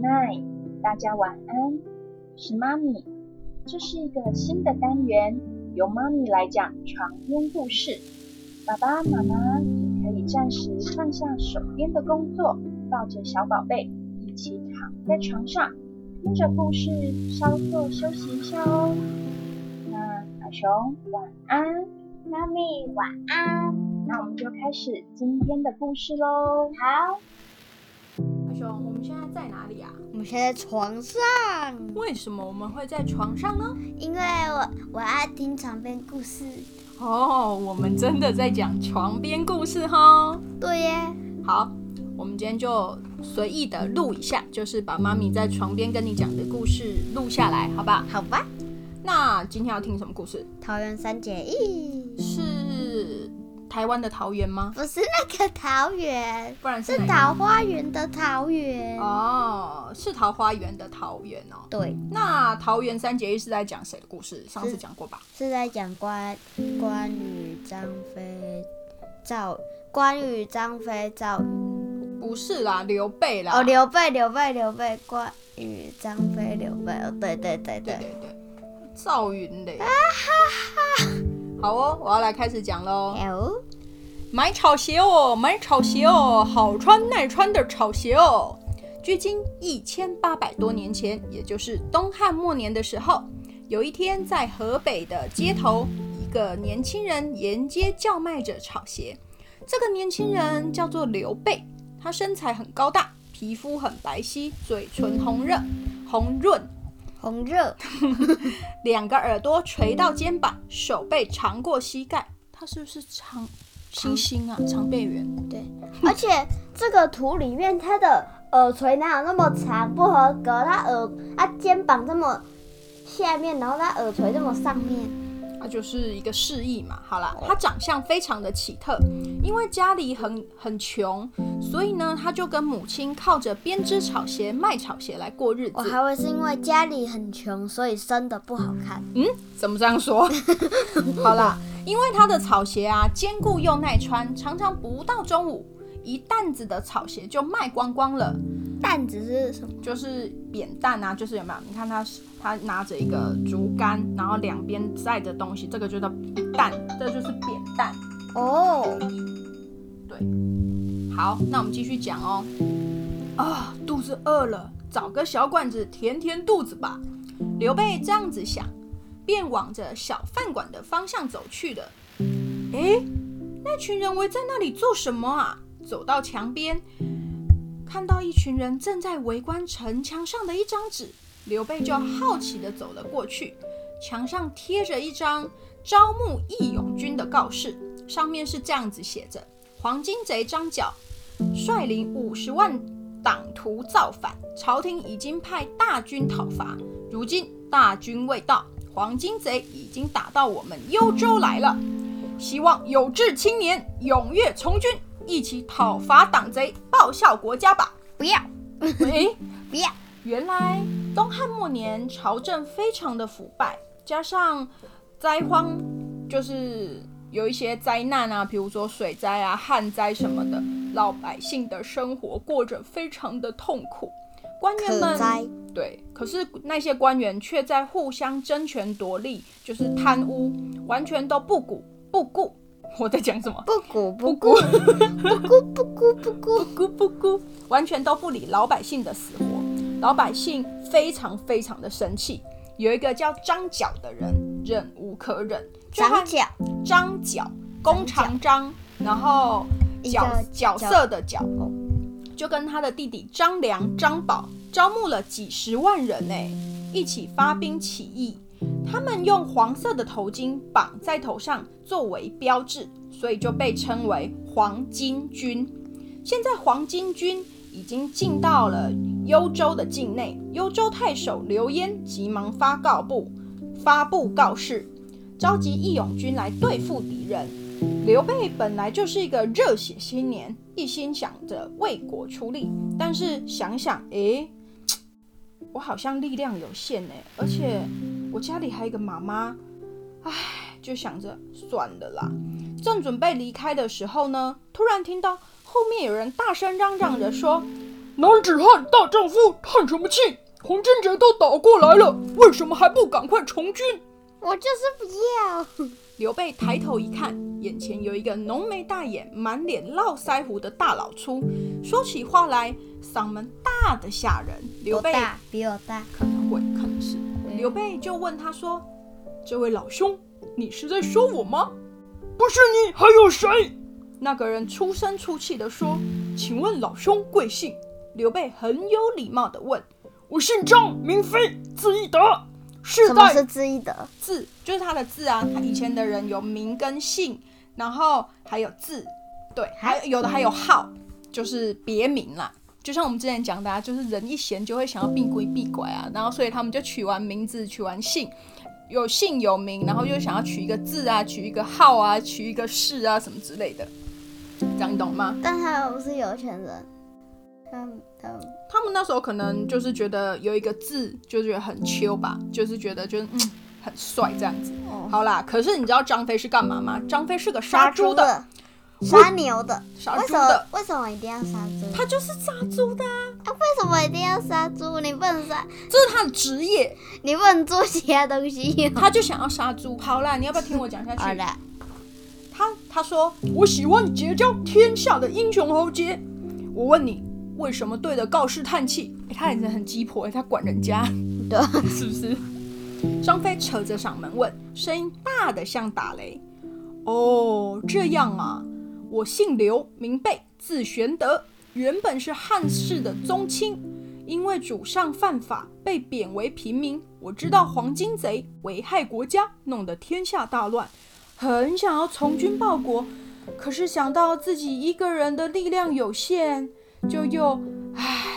Night，大家晚安。是妈咪，这是一个新的单元，由妈咪来讲床边故事。爸爸妈妈也可以暂时放下手边的工作，抱着小宝贝一起躺在床上，听着故事稍作休息一下哦。那小熊晚安，妈咪晚安。那我们就开始今天的故事喽。好。阿雄，我们现在在哪里啊？我们现在床上。为什么我们会在床上呢？因为我我爱听床边故事。哦，我们真的在讲床边故事哈。对耶。好，我们今天就随意的录一下，就是把妈咪在床边跟你讲的故事录下来，好吧？好吧。那今天要听什么故事？桃园三结义。是。台湾的桃园吗？不是那个桃园，不然是桃花源的桃园哦，是桃花源的桃园哦。对，那桃园三结义是在讲谁的故事？上次讲过吧？是在讲关关羽、张飞、赵关羽、张飞、赵云。不是啦，刘备啦。哦，刘备，刘备，刘备，关羽、张飞、刘备。哦，对对对对对对，赵云嘞。啊哈哈。好哦，我要来开始讲喽。买草鞋哦，买草鞋哦，好穿耐穿的草鞋哦。距今一千八百多年前，也就是东汉末年的时候，有一天在河北的街头，一个年轻人沿街叫卖着草鞋。这个年轻人叫做刘备，他身材很高大，皮肤很白皙，嘴唇红润红润。红热，两个耳朵垂到肩膀，手背长过膝盖。它是不是长星星啊？长臂猿。对，而且这个图里面，它的耳垂哪有那么长？不合格。它耳，它肩膀这么下面，然后它耳垂这么上面。他就是一个示意嘛，好了，他长相非常的奇特，因为家里很很穷，所以呢，他就跟母亲靠着编织草鞋、卖草鞋来过日子。我还会是因为家里很穷，所以生的不好看。嗯，怎么这样说？好啦，因为他的草鞋啊，坚固又耐穿，常常不到中午，一担子的草鞋就卖光光了。担子是什么？就是扁担啊，就是有没有？你看他他拿着一个竹竿，然后两边载着东西，这个就叫担，这就是扁担。哦，对，好，那我们继续讲哦。啊，肚子饿了，找个小馆子填填肚子吧。刘备这样子想，便往着小饭馆的方向走去了。哎，那群人围在那里做什么啊？走到墙边。看到一群人正在围观城墙上的一张纸，刘备就好奇地走了过去。墙上贴着一张招募义勇军的告示，上面是这样子写着：黄金贼张角率领五十万党徒造反，朝廷已经派大军讨伐。如今大军未到，黄金贼已经打到我们幽州来了。希望有志青年踊跃从军。一起讨伐党贼，报效国家吧！不要，喂，不要。原来东汉末年朝政非常的腐败，加上灾荒，就是有一些灾难啊，比如说水灾啊、旱灾什么的，老百姓的生活过着非常的痛苦。官员们对，可是那些官员却在互相争权夺利，就是贪污，完全都不顾不顾。我在讲什么？不顾 不顾，不顾不顾不顾不顾不顾，完全都不理老百姓的死活。老百姓非常非常的生气。有一个叫张角的人，忍无可忍。张角，张角，弓长张，然后角角色的角，就跟他的弟弟张良、张宝招募了几十万人呢，一起发兵起义。他们用黄色的头巾绑在头上作为标志，所以就被称为黄巾军。现在黄巾军已经进到了幽州的境内，幽州太守刘焉急忙发告布，发布告示，召集义勇军来对付敌人。刘备本来就是一个热血青年，一心想着为国出力，但是想想，诶，我好像力量有限呢，而且。我家里还有一个妈妈，唉，就想着算了啦。正准备离开的时候呢，突然听到后面有人大声嚷嚷着说：“男子汉大丈夫，叹什么气？红巾者都倒过来了，为什么还不赶快从军？我就是不要。刘备抬头一看，眼前有一个浓眉大眼、满脸络腮胡的大老粗，说起话来嗓门大的吓人。刘备，比我大。可能会，可能是。刘备就问他说：“这位老兄，你是在说我吗不是你还有谁？？”那个人出声出气地说：“请问老兄贵姓？”刘备很有礼貌的问我姓张，名飞，字翼德，世代是字翼德？：“字就是他的字啊，他以前的人有名跟姓，然后还有字，对，还有的还有号，就是别名啦。就像我们之前讲的、啊，就是人一闲就会想要避归避拐啊，然后所以他们就取完名字，取完姓，有姓有名，然后又想要取一个字啊，取一个号啊，取一个氏啊什么之类的，这样你懂吗？但他又不是有钱人，他们他们他们那时候可能就是觉得有一个字就觉得很秋吧，就是觉得就是嗯很帅这样子。哦好啦，可是你知道张飞是干嘛吗？张飞是个杀猪的，杀牛的，杀猪的，为什么一定要杀猪？他就是杀猪的、啊，啊，为什么一定要杀猪？你不能杀，这是他的职业，你不能做其他东西。他就想要杀猪。好啦，你要不要听我讲下去？好的，他他说我喜欢结交天下的英雄豪杰。我问你，为什么对着告示叹气？哎，他也是很鸡婆，哎，他管人家。对，是不是？张飞扯着嗓门问，声音大的像打雷。哦，这样啊，我姓刘，名备，字玄德，原本是汉室的宗亲，因为祖上犯法，被贬为平民。我知道黄金贼危害国家，弄得天下大乱，很想要从军报国，可是想到自己一个人的力量有限，就又唉。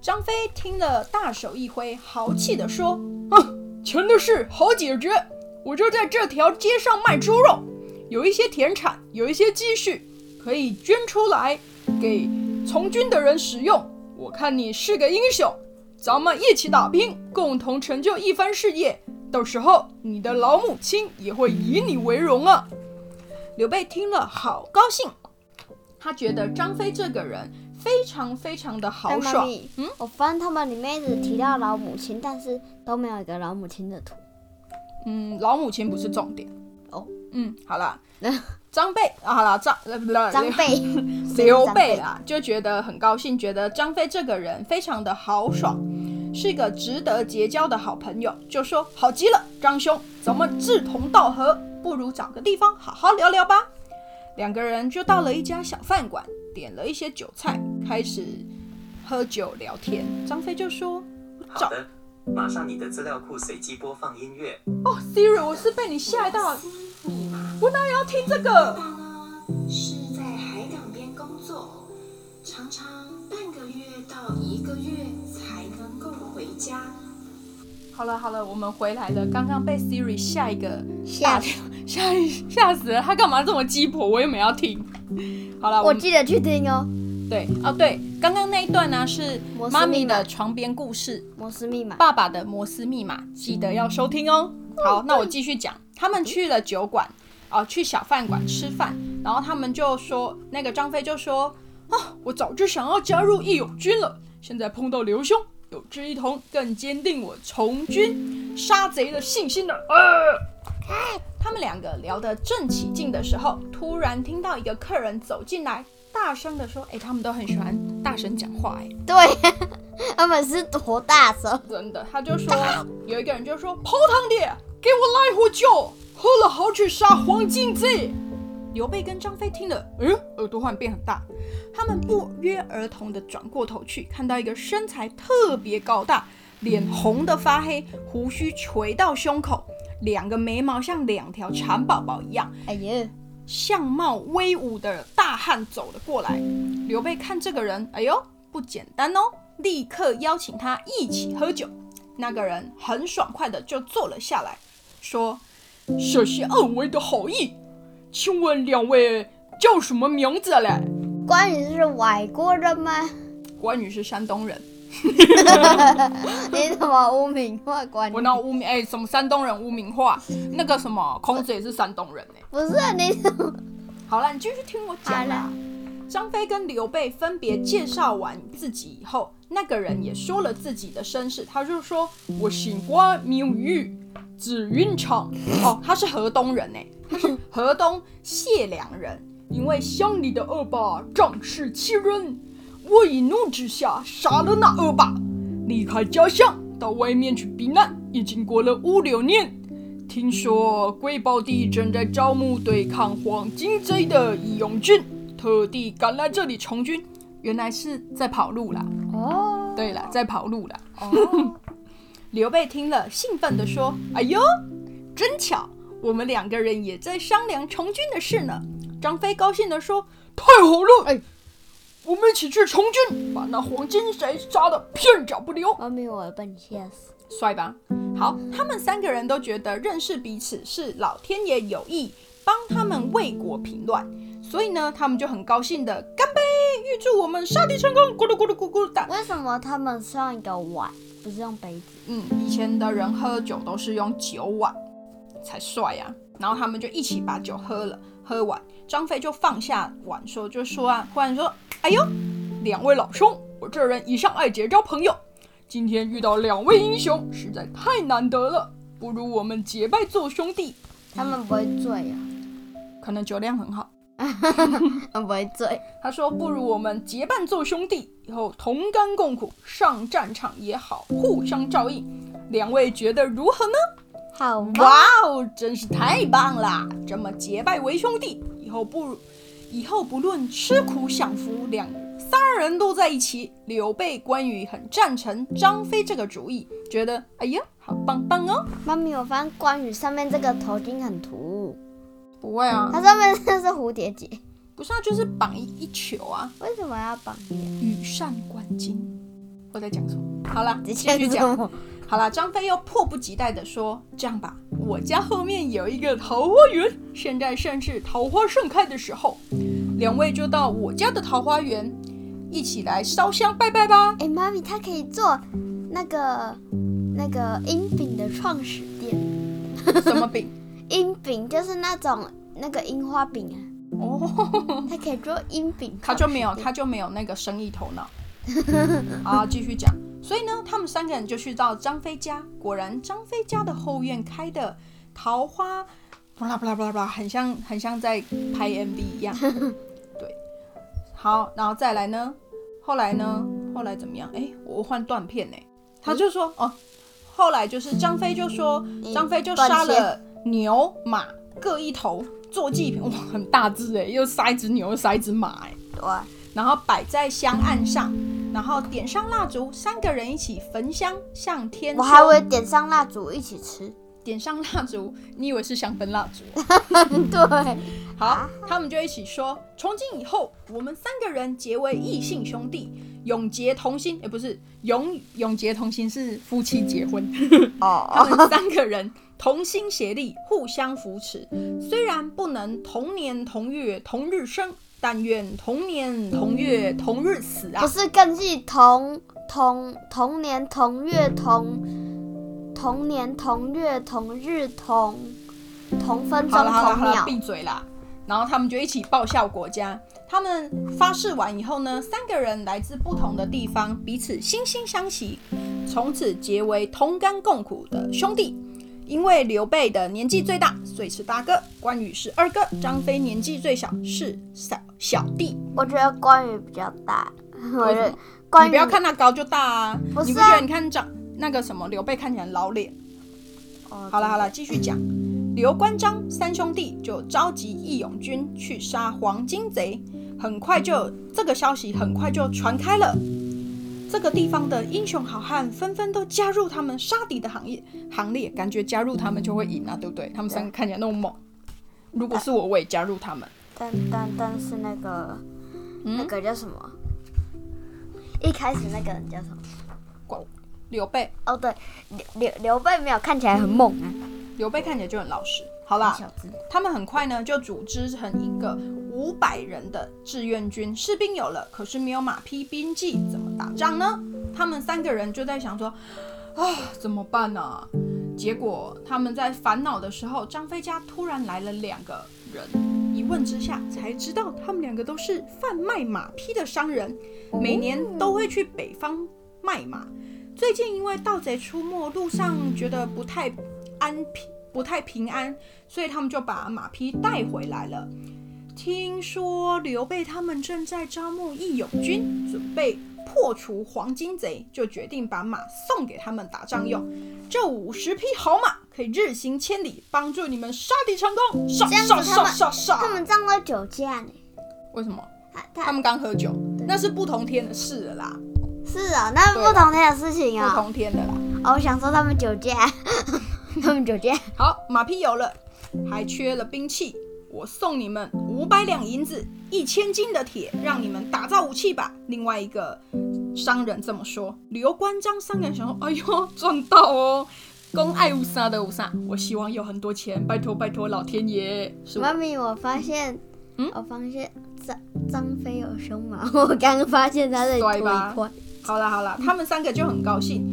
张飞听了，大手一挥，豪气地说：“哼，钱的事好解决，我就在这条街上卖猪肉，有一些田产，有一些积蓄，可以捐出来给从军的人使用。我看你是个英雄，咱们一起打拼，共同成就一番事业。到时候你的老母亲也会以你为荣啊！”刘备听了，好高兴，他觉得张飞这个人非常非常的豪爽。嗯，我发现他们里面一直提到老母亲，但是都没有一个老母亲的图。嗯，老母亲不是重点。哦，嗯，好啦，张备啊，好了，张呃不，张备，刘备啊，就觉得很高兴，觉得张飞这个人非常的豪爽，是一个值得结交的好朋友，就说好极了，张兄，咱们志同道合，不如找个地方好好聊聊吧。两个人就到了一家小饭馆，点了一些酒菜，开始喝酒聊天。张飞就说：“好的，马上你的资料库随机播放音乐。哦，Siri，我是被你吓到。我哪有要听这个？爸呢是在海港边工作，常常半个月到一个月才能够回家。好了好了，我们回来了。刚刚被 Siri 吓一个吓吓吓死了。他干嘛这么鸡婆？我又没要听。好了，我记得去听哦。对哦对，刚刚那一段呢是妈咪的床边故事，摩斯密码，爸爸的摩斯密码，记得要收听哦。好，那我继续讲。他们去了酒馆，哦、去小饭馆吃饭，然后他们就说，那个张飞就说，啊，我早就想要加入义勇军了，现在碰到刘兄，有志一同，更坚定我从军杀贼的信心了。呃，他们两个聊得正起劲的时候，突然听到一个客人走进来，大声的说：“哎，他们都很喜欢大声讲话，哎。”对，他们是多大声？真的，他就说有一个人就说泡汤的，给我来壶酒，喝了好去杀黄巾贼。刘备跟张飞听了，嗯，耳朵忽然变很大，他们不约而同的转过头去，看到一个身材特别高大，脸红的发黑，胡须垂到胸口，两个眉毛像两条蚕宝宝一样，哎呀，相貌威武的大汉走了过来。刘备看这个人，哎呦，不简单哦，立刻邀请他一起喝酒。那个人很爽快的就坐了下来，说谢谢二位的好意，请问两位叫什么名字嘞？关羽是外国人吗？：“关羽是山东人。你怎么污名化关”羽我？那污名哎，什么山东人污名化？那个什么孔子也是山东人哎。不是你怎么？好了，你继续听我讲啦。张飞跟刘备分别介绍完自己以后，那个人也说了自己的身世，他就说：“我姓关，名羽，字云长。哦，他是河东人呢，他是河东解良人。因为乡里的恶霸仗势欺人，我一怒之下杀了那恶霸，离开家乡到外面去避难，已经过了五六年。听说贵宝地正在招募对抗黄金贼的义勇军，特地赶来这里从军，原来是在跑路啦。哦，对了，在跑路啦。哦，刘备听了，兴奋地说：“哎呦，真巧，我们两个人也在商量从军的事呢。”张飞高兴地说太好了！哎，我们一起去从军，把那黄金贼杀得片甲不留。妈咪，我被你吓死。：“帅吧？”好，他们三个人都觉得认识彼此是老天爷有意帮他们为国平乱，所以呢，他们就很高兴的干杯，预祝我们杀敌成功！咕噜咕噜咕咕哒。为什么他们是用一个碗，不是用杯子？嗯，以前的人喝酒都是用酒碗才帅呀、然后他们就一起把酒喝了，喝完，张飞就放下碗说，就说啊，忽然说，哎呦，两位老兄，我这人一向爱结交朋友，今天遇到两位英雄，实在太难得了，不如我们结拜做兄弟。他们不会醉啊，可能酒量很好。他们不会醉。他说，不如我们结伴做兄弟，以后同甘共苦，上战场也好，互相照应。两位觉得如何呢？好吧，哇哦，真是太棒啦！这么结拜为兄弟，以后不以后不论吃苦享福，两三人都在一起。刘备、关羽很赞成张飞这个主意，觉得哎呀，好棒棒哦！妈咪，我发现关羽上面这个头巾很突兀，不会啊，它上面这是蝴蝶结，不是啊，就是绑一一球啊，为什么要绑结？羽扇纶巾。我在讲什么？好了，继这续讲。么？好啦，张飞又迫不及待地说：“这样吧，我家后面有一个桃花源，现在正是桃花盛开的时候，两位就到我家的桃花源，一起来烧香拜拜吧。哎，妈咪，他可以做那个那个樱饼的创始店。什么饼？樱饼就是那种那个樱花饼啊，哦，他可以做樱饼。他就没有，他就没有那个生意头脑。好，继续讲。所以呢，他们三个人就去到张飞家，果然张飞家的后院开的桃花，巴拉巴拉巴拉巴拉，很像很像在拍 MV 一样。对，好，然后再来呢，后来呢，后来怎么样？哎，我换断片呢。他就说哦，后来就是张飞就说，张飞就杀了牛马各一头做祭品，哇，很大只哎，又杀一只牛，又杀一只马哎。对，然后摆在香案上，然后点上蜡烛，三个人一起焚香向天说。我还会点上蜡烛一起吃。点上蜡烛，你以为是香氛蜡烛？对，好，他们就一起说，从今以后，我们三个人结为异姓兄弟，永结同心。也不是永永结同心，是夫妻结婚。他哦，们三个人同心协力，互相扶持。虽然不能同年同月同日生，但愿同年同月同日死啊不！是更是同同同年同月同同年同月同日同同分钟好了好了好了，同秒。闭嘴啦！然后他们就一起报效国家。他们发誓完以后呢，三个人来自不同的地方，彼此惺惺相惜，从此结为同甘共苦的兄弟。因为刘备的年纪最大，所以是大哥；关羽是二哥，张飞年纪最小，是小小弟。我觉得关羽比较大，我觉得关羽你不要看他高就大啊！不是啊你不觉得？你看长那个什么刘备看起来老脸。哦好了好了，继续讲。刘关张三兄弟就召集义勇军去杀黄巾贼，很快就这个消息很快就传开了。这个地方的英雄好汉纷纷都加入他们杀敌的行业行列，感觉加入他们就会赢啊，对不对？他们三个看起来那么猛，如果是我，我也加入他们。但但但是那个、那嗯，个叫什么？一开始那个人叫什么？刘备，哦，对，刘刘刘备没有看起来很猛啊，刘备看起来就很老实。好啦，他们很快呢就组织成一个五百人的志愿军，士兵有了，可是没有马匹兵器，怎么打仗呢？他们三个人就在想说，啊，怎么办呢、结果他们在烦恼的时候，张飞家突然来了两个人，一问之下，才知道他们两个都是贩卖马匹的商人，每年都会去北方卖马。最近因为盗贼出没，路上觉得不太安平，不太平安，所以他们就把马匹带回来了。听说刘备他们正在招募义勇军，准备破除黄金贼，就决定把马送给他们打仗用。这五十匹好马可以日行千里，帮助你们杀敌成功。杀杀杀他们杀杀！他们这样会酒驾呢？为什么？他他他们刚喝酒，那是不同天的事了啦，是啊，那是不同天的事情啊不啊。同天的啦。哦，我想说他们酒驾，他们酒驾。好，马匹有了，还缺了兵器。我送你们五百两银子，一千斤的铁，让你们打造武器吧。另外一个商人这么说。刘关张三个人想说：“哎呦，赚到哦！公爱无杀的无杀，我希望有很多钱，拜托拜托老天爷。”妈咪，我发现，嗯我发现张张飞有胸毛，我刚刚发现他的腿帅吧宽。好了好了，他们三个就很高兴，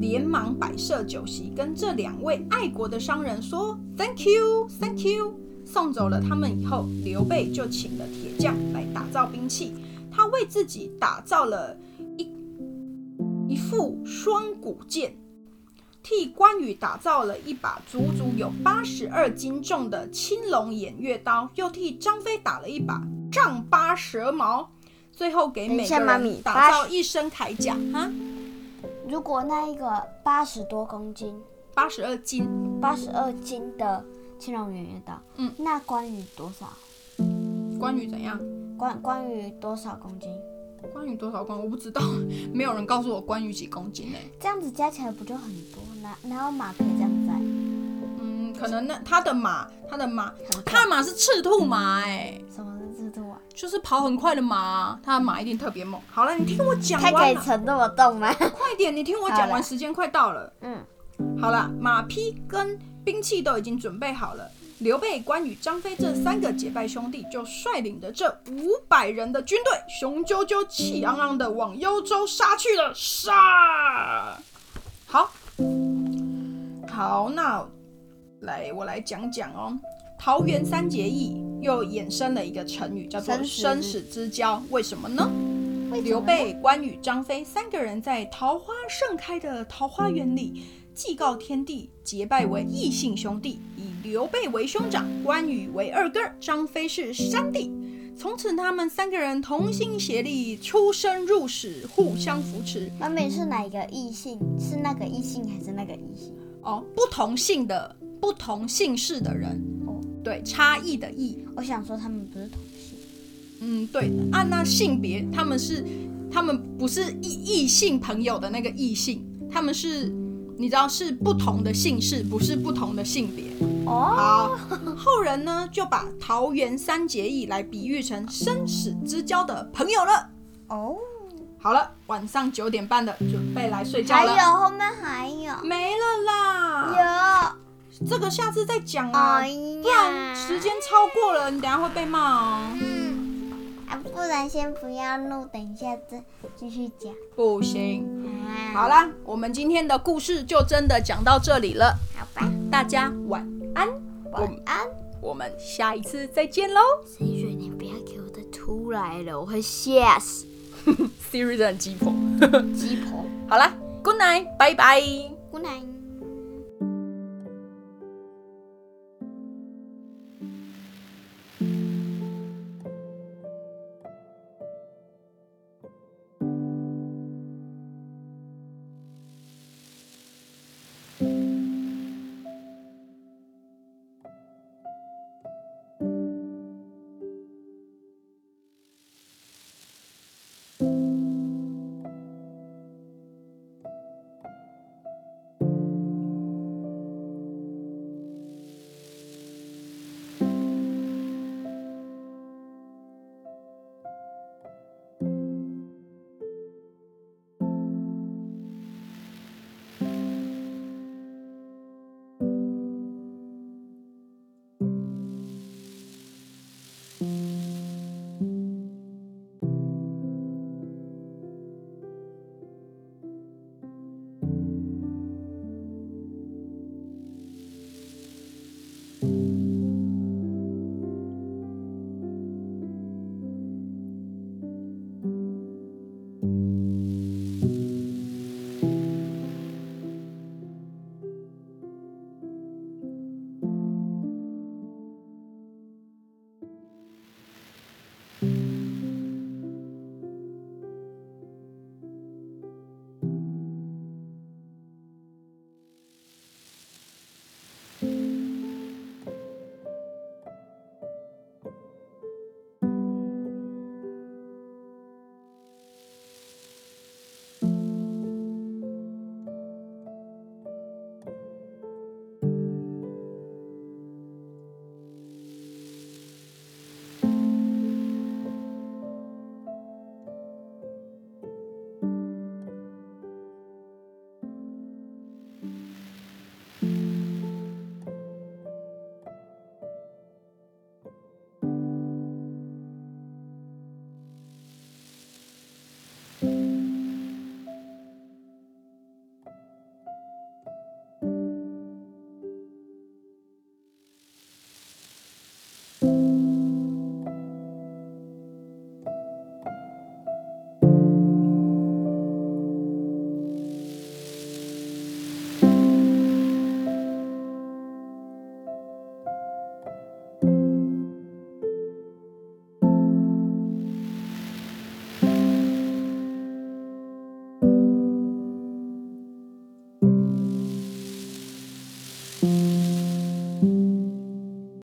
连忙摆设酒席，跟这两位爱国的商人说 “Thank you, Thank you”。送走了他们以后，刘备就请了铁匠来打造兵器。他为自己打造了一一副双股剑，替关羽打造了一把足足有八十二斤重的青龙偃月刀，又替张飞打了一把丈八蛇矛。最后给每个人打造一身铠甲，哈，如果那一个八十多公斤、八十二斤，八十二斤的青龙偃月刀，嗯，那关羽多少？关羽怎样？关关羽多少公斤？关羽多少公？我不知道，没有人告诉我关羽几公斤呢、这样子加起来不就很多？哪哪有马可以这样载？嗯，可能那他的马，他的马，他的马是赤兔马、哎，什么是赤兔啊？就是跑很快的马，他的马一定特别猛。好了，你听我讲它可完了，以沉这么重吗？快点，你听我讲完，时间快到了。嗯，好了，马匹跟兵器都已经准备好了。刘备、关羽、张飞这三个结拜兄弟就率领着这五百人的军队，雄赳赳、气昂昂的往幽州杀去了。杀！好，好，那来我来讲讲哦。桃园三结义又衍生了一个成语，叫做生死之交。为什么呢？刘备、关羽、张飞三个人在桃花盛开的桃花源里，祭告天地，结拜为异姓兄弟，以刘备为兄长，关羽为二哥，张飞是三弟。从此，他们三个人同心协力，出生入死，互相扶持。妈咪是哪一个异性？是那个异性还是那个异性？哦，不同姓的、不同姓氏的人，哦，对，差异的异。我想说他们不是同性。嗯，对，按那性别，他们是他们不是异异性朋友的那个异性，他们是你知道是不同的姓氏，不是不同的性别。哦，好，后人呢就把桃园三结义来比喻成生死之交的朋友了。哦，好了，晚上九点半的，准备来睡觉了还。有后面还有没了啦，有，这个下次再讲啊，哎不然呀，时间超过了，你等下会被骂哦。嗯，啊，不然先不要录，等一下再继续讲。不行，啊，好，啦，我们今天的故事就真的讲到这里了，好吧，大家晚安，晚安。我们下一次再见喽。谁说你不要给我再出来了，我会吓死 Siri 真的很鸡婆。鸡婆。好啦，Good night，拜拜。Good night。